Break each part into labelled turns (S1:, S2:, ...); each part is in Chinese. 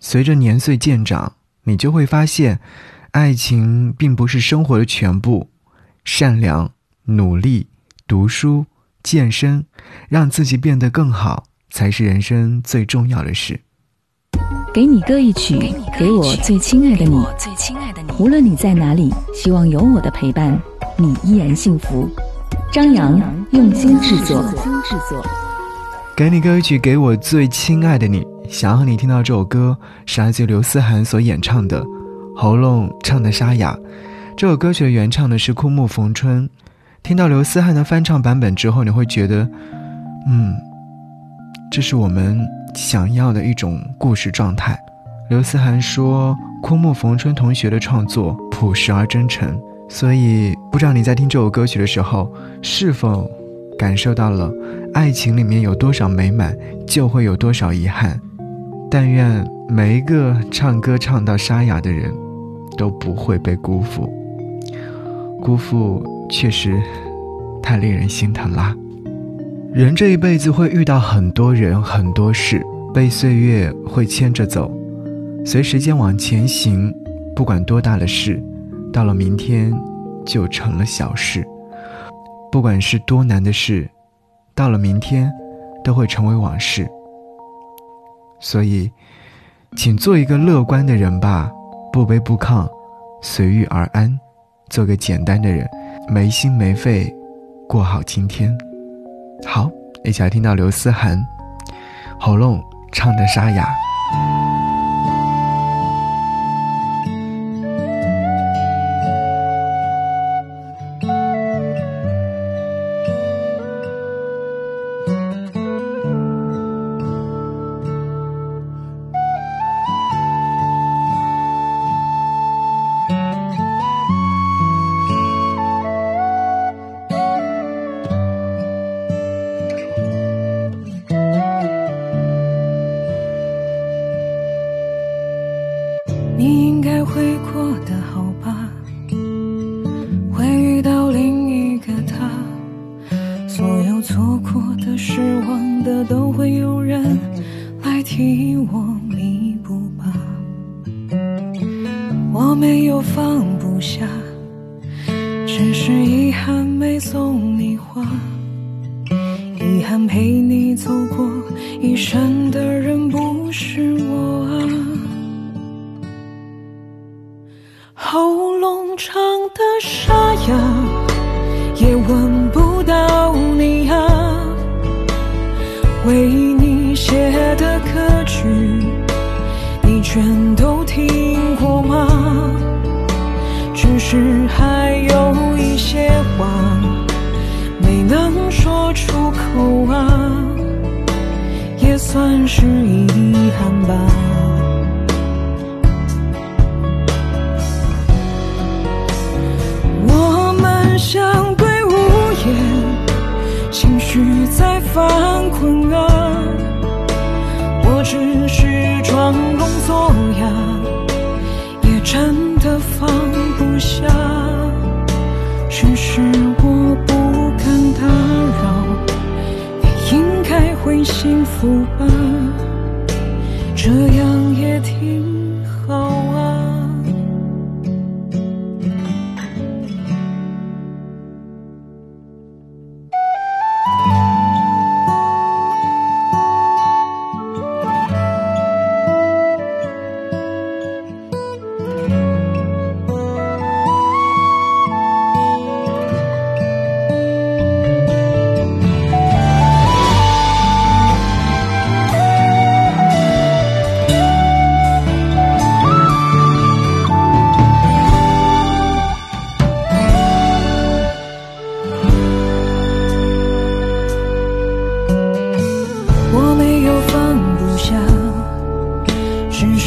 S1: 随着年岁渐长，你就会发现，爱情并不是生活的全部。善良、努力、读书、健身，让自己变得更好，才是人生最重要的事。
S2: 给你歌一曲，给我最亲爱的你。无论你在哪里，希望有我的陪伴，你依然幸福。张扬用心制作。
S1: 给你歌一曲，给我最亲爱的你。想要你听到这首歌，是来自刘思涵所演唱的，喉咙唱的沙哑。这首歌曲的原唱呢是枯木逢春，听到刘思涵的翻唱版本之后，你会觉得，嗯，这是我们想要的一种故事状态。刘思涵说，枯木逢春同学的创作朴实而真诚，所以不知道你在听这首歌曲的时候，是否感受到了爱情里面有多少美满，就会有多少遗憾。但愿每一个唱歌唱到沙哑的人，都不会被辜负。辜负确实太令人心疼啦。人这一辈子会遇到很多人很多事，被岁月会牵着走，随时间往前行。不管多大的事，到了明天就成了小事；不管是多难的事，到了明天都会成为往事。所以，请做一个乐观的人吧，不卑不亢，随遇而安。做个简单的人，没心没肺，过好今天。好，一起来听到刘思涵，喉咙唱的沙哑。
S3: 我没有放不下，只是遗憾没送你花。遗憾陪你走过一生的人不是我啊。喉咙唱的沙哑，也闻不到你啊。为你写的歌曲，你全都听过吗？只是还有一些话没能说出口啊，也算是遗憾吧。我们相对无言，情绪在翻滚啊，我只是多雅也真的放不下。只是我不敢打扰你应该会幸福吧。这样也挺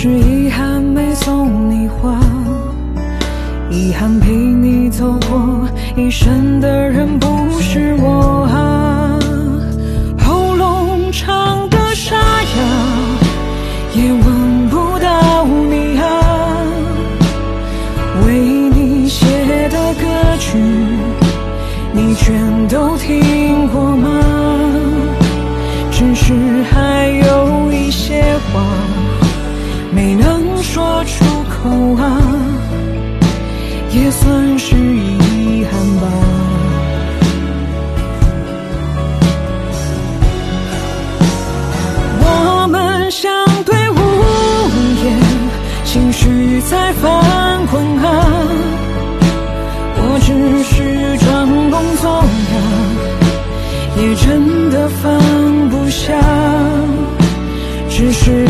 S3: 是遗憾没送你花，遗憾陪你走过一生的人不是我啊。喉咙唱的沙哑，也闻不到你啊。为你写的歌曲，你全都听也算是遗憾吧。我们相对无言，情绪在翻滚啊。我只是装聋作哑，也真的放不下。只是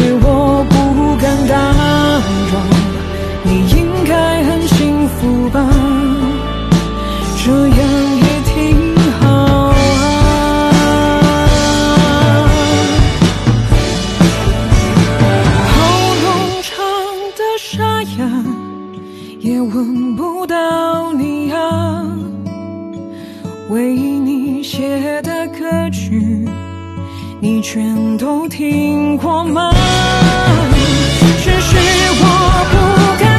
S3: 为你写的歌曲你全都听过吗？只是我不该